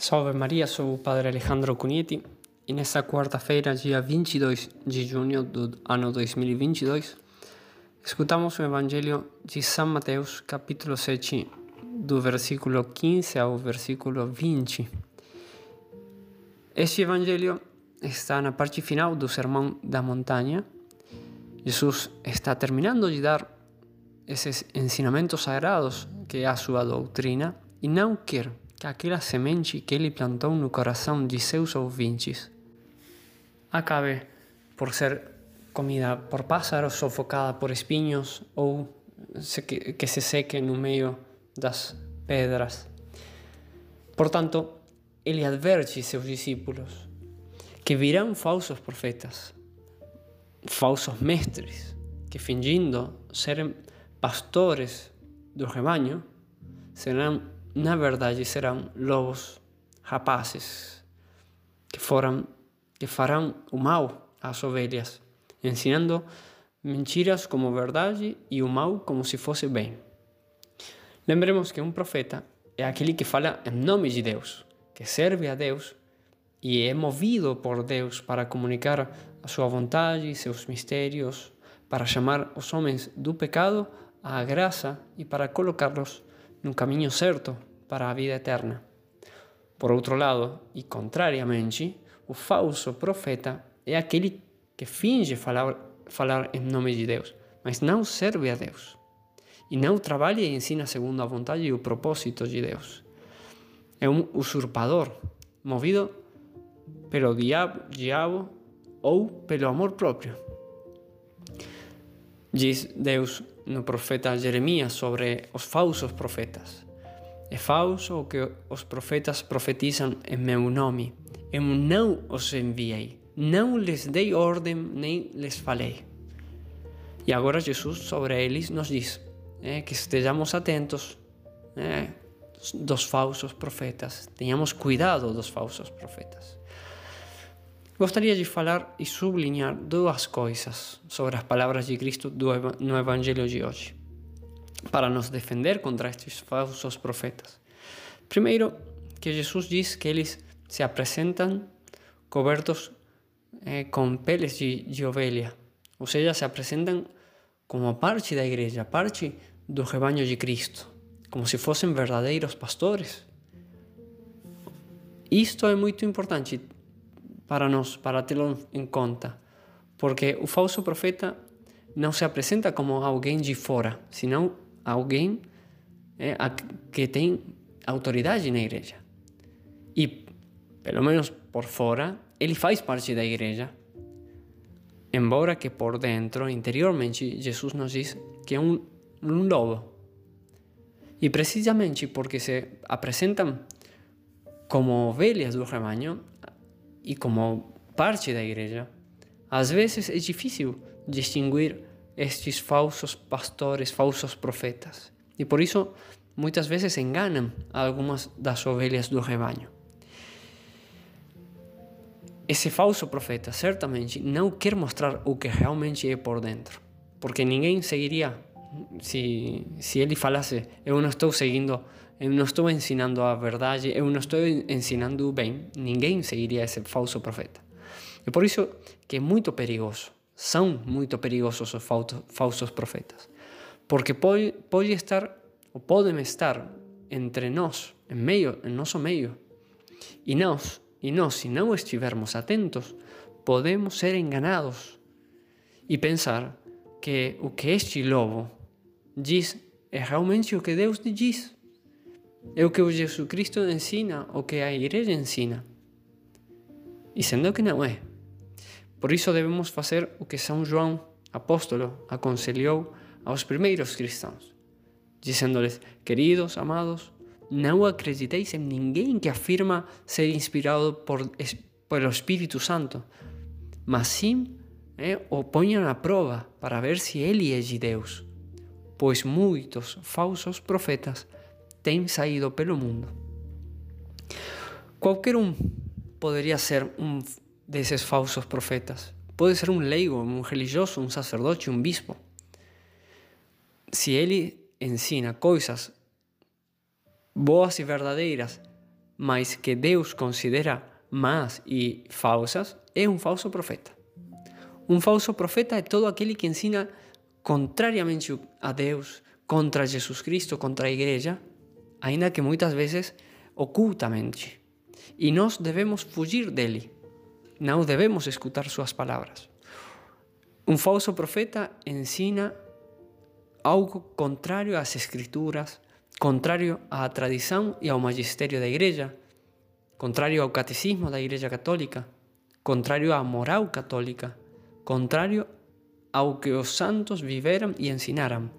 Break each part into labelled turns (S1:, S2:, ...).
S1: Salve Maria, sou o Padre Alejandro Cunheti e nesta quarta-feira, dia 22 de junho do ano 2022, escutamos o Evangelho de São Mateus, capítulo 7, do versículo 15 ao versículo 20. Este Evangelho está na parte final do Sermão da Montanha. Jesus está terminando de dar esses ensinamentos sagrados que é a sua doutrina e não quer que aquela semente que ele plantou no coração de seus ouvintes acabe por ser comida por pássaros, sufocada por espinhos ou que se seque no meio das pedras. Portanto, ele adverte seus discípulos que virão falsos profetas, falsos mestres, que fingindo serem pastores do rebanho, serão, na verdade, serão lobos rapazes que foram que farão o mal às ovelhas, ensinando mentiras como verdade e o mal como se fosse bem. Lembremos que um profeta é aquele que fala em nome de Deus, que serve a Deus e é movido por Deus para comunicar a sua vontade, seus mistérios, para chamar os homens do pecado à graça e para colocá-los no caminho certo para a vida eterna. Por outro lado, e contrariamente, o falso profeta é aquele que finge falar, falar em nome de Deus, mas não serve a Deus. E não trabalha e ensina segundo a vontade e o propósito de Deus. É um usurpador, movido pelo diabo, diabo ou pelo amor próprio. Diz Deus no profeta Jeremias sobre os falsos profetas. É falso o que os profetas profetizam em meu nome. Eu não os enviei, não lhes dei ordem nem lhes falei. E agora Jesus sobre eles nos diz é, que estejamos atentos é, dos falsos profetas, tenhamos cuidado dos falsos profetas. Gostaria de falar e sublinhar duas coisas sobre as palavras de Cristo no Evangelho de hoje, para nos defender contra estes falsos profetas. Primeiro, que Jesus diz que eles se apresentam cobertos eh, com peles de, de ovelha, ou seja, se apresentam como parte da igreja, parte do rebanho de Cristo, como se fossem verdadeiros pastores. Isto é muito importante para nós, para tê-lo em conta, porque o falso profeta não se apresenta como alguém de fora, senão alguém é, que tem autoridade na igreja. E, pelo menos por fora, ele faz parte da igreja. Embora que por dentro, interiormente, Jesus nos diz que é um, um lobo. E precisamente porque se apresentam como ovelhas do rebanho, e como parte da igreja, às vezes é difícil distinguir estes falsos pastores, falsos profetas. E por isso, muitas vezes enganam algumas das ovelhas do rebanho. Esse falso profeta certamente não quer mostrar o que realmente é por dentro, porque ninguém seguiria se, se ele falasse: Eu não estou seguindo eu não estou ensinando a verdade, eu não estou ensinando o bem, ninguém seguiria esse falso profeta. E por isso que é muito perigoso, são muito perigosos os falsos profetas, porque pode, pode estar, ou podem estar entre nós, em meio, em nosso meio, e nós, e nós, se não estivermos atentos, podemos ser enganados e pensar que o que este lobo diz é realmente o que Deus diz. É o que o Jesus Cristo o que a igreja ensina. E sendo que não é. Por isso devemos fazer o que São João, apóstolo, aconselhou aos primeiros cristãos, dizendo-lhes: Queridos, amados, não acrediteis em ninguém que afirma ser inspirado por, pelo Espírito Santo, mas sim é, o ponham à prova para ver se ele é de Deus, pois muitos falsos profetas têm saído pelo mundo. Qualquer um poderia ser um desses falsos profetas. Pode ser um leigo, um religioso, um sacerdote, um bispo. Se ele ensina coisas boas e verdadeiras mas que Deus considera más e falsas, é um falso profeta. Um falso profeta é todo aquele que ensina contrariamente a Deus, contra Jesus Cristo, contra a igreja, ainda que muitas vezes ocultamente. E nós devemos fugir dele. Não devemos escutar suas palavras. Um falso profeta ensina algo contrário às Escrituras, contrário à tradição e ao magistério da Igreja, contrário ao catecismo da Igreja Católica, contrário à moral católica, contrário ao que os santos viveram e ensinaram.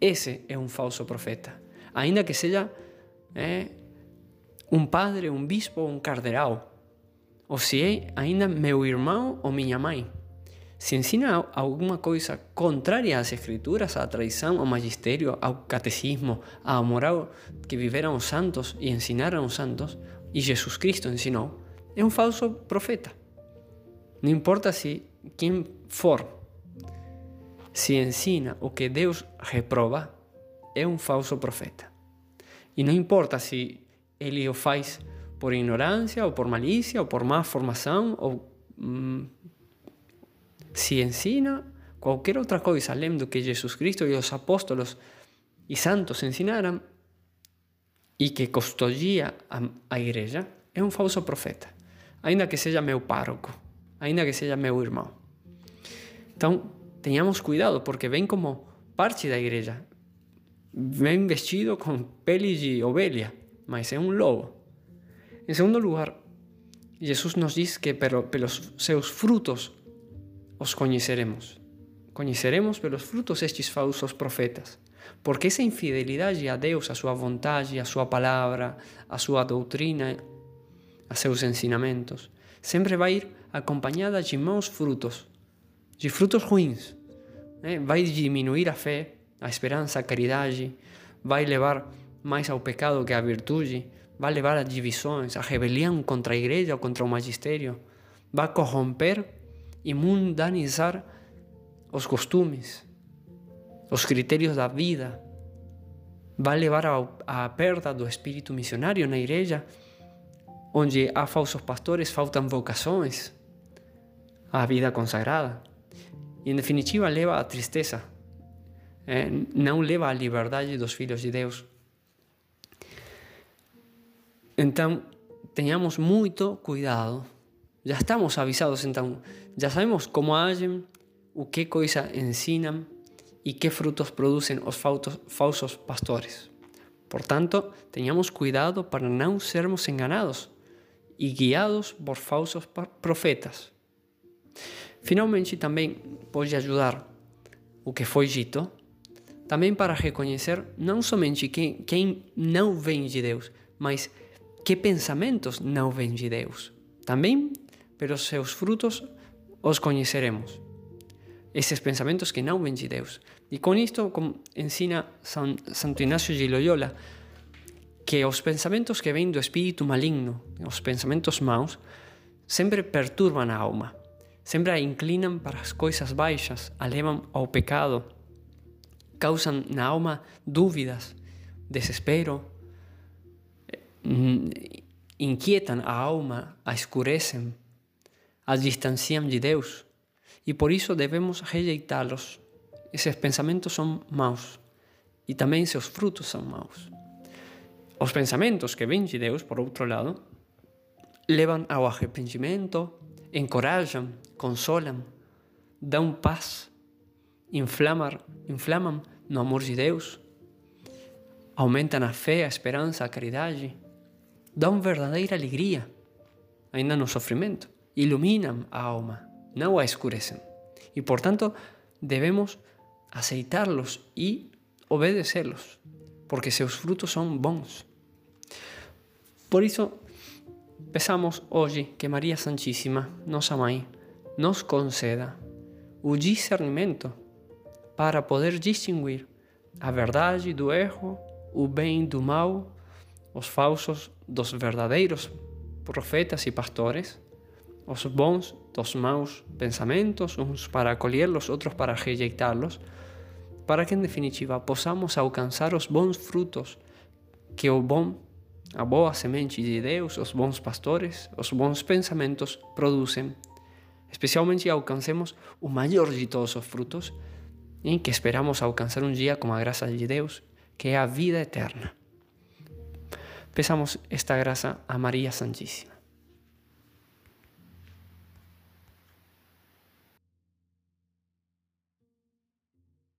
S1: Esse é um falso profeta. Ainda que seja é, um padre, um bispo ou um cardeal. Ou se ainda meu irmão ou minha mãe. Se ensina alguma coisa contrária às escrituras, à tradição, ao magistério, ao catecismo, à moral que viveram os santos e ensinaram os santos, e Jesus Cristo ensinou, é um falso profeta. Não importa se quem for, se ensina o que Deus reprova, é um falso profeta. E não importa se ele o faz por ignorância, ou por malícia, ou por má formação, ou hum, se ensina qualquer outra coisa além do que Jesus Cristo e os apóstolos e santos ensinaram e que custodia a, a igreja, é um falso profeta. Ainda que seja meu pároco, ainda que seja meu irmão. Então, tenhamos cuidado, porque vem como parte da igreja. Vem vestido com pele de ovelha, mas é um lobo. Em segundo lugar, Jesus nos diz que pelos seus frutos os conheceremos. Conheceremos pelos frutos estes falsos profetas. Porque essa infidelidade a Deus, a sua vontade, a sua palavra, a sua doutrina, a seus ensinamentos, sempre vai ir acompanhada de maus frutos, de frutos ruins. Né? Vai diminuir a fé, a esperança, a caridade, vai levar mais ao pecado que à virtude, vai levar a divisões, a rebelião contra a igreja ou contra o magistério, vai corromper e mundanizar os costumes, os critérios da vida. Vai levar à perda do espírito missionário na igreja, onde há falsos pastores, faltam vocações, a vida consagrada. E, em definitiva, leva à tristeza, é, não leva à liberdade dos filhos de Deus. Então, tenhamos muito cuidado já estamos avisados, então já sabemos como agem, o que coisa ensinam e que frutos produzem os falsos pastores. Portanto, tenhamos cuidado para não sermos enganados e guiados por falsos profetas. Finalmente, também pode ajudar o que foi dito, também para reconhecer não somente quem, quem não vem de Deus, mas que pensamentos não vêm de Deus. Também pelos seus frutos os conheceremos. Esses pensamentos que não vêm de Deus. E com isto, como ensina São, Santo Inácio de Loyola, que os pensamentos que vêm do espírito maligno, os pensamentos maus, sempre perturbam a alma, sempre a inclinam para as coisas baixas, a levam ao pecado, causam na alma dúvidas, desespero, inquietam a alma, a escurecem, a distanciam de Deus e por isso devemos rejeitá-los. Esses pensamentos são maus e também seus frutos são maus. Os pensamentos que vêm de Deus, por outro lado, levam ao arrependimento, encorajam, consolam, dão paz, inflamam, inflamam no amor de Deus, aumentam a fé, a esperança, a caridade, dão verdadeira alegria, ainda no sofrimento iluminam a alma, não a escurecem. E, portanto, devemos aceitarlos e obedecê-los, porque seus frutos são bons. Por isso, peçamos hoje que Maria Santíssima, nossa mãe, nos conceda o discernimento para poder distinguir a verdade do erro, o bem do mal, os falsos dos verdadeiros profetas e pastores os bons dos maus pensamentos, uns para acolherlos, outros para rejeitá-los, para que en definitiva possamos alcançar os bons frutos que o bom A boa semente de Deus, os bons pastores, os bons pensamentos produzem, especialmente alcancemos o maior de todos os frutos, em que esperamos alcançar um dia com a graça de Deus, que é a vida eterna. Pesamos esta graça a Maria Santíssima.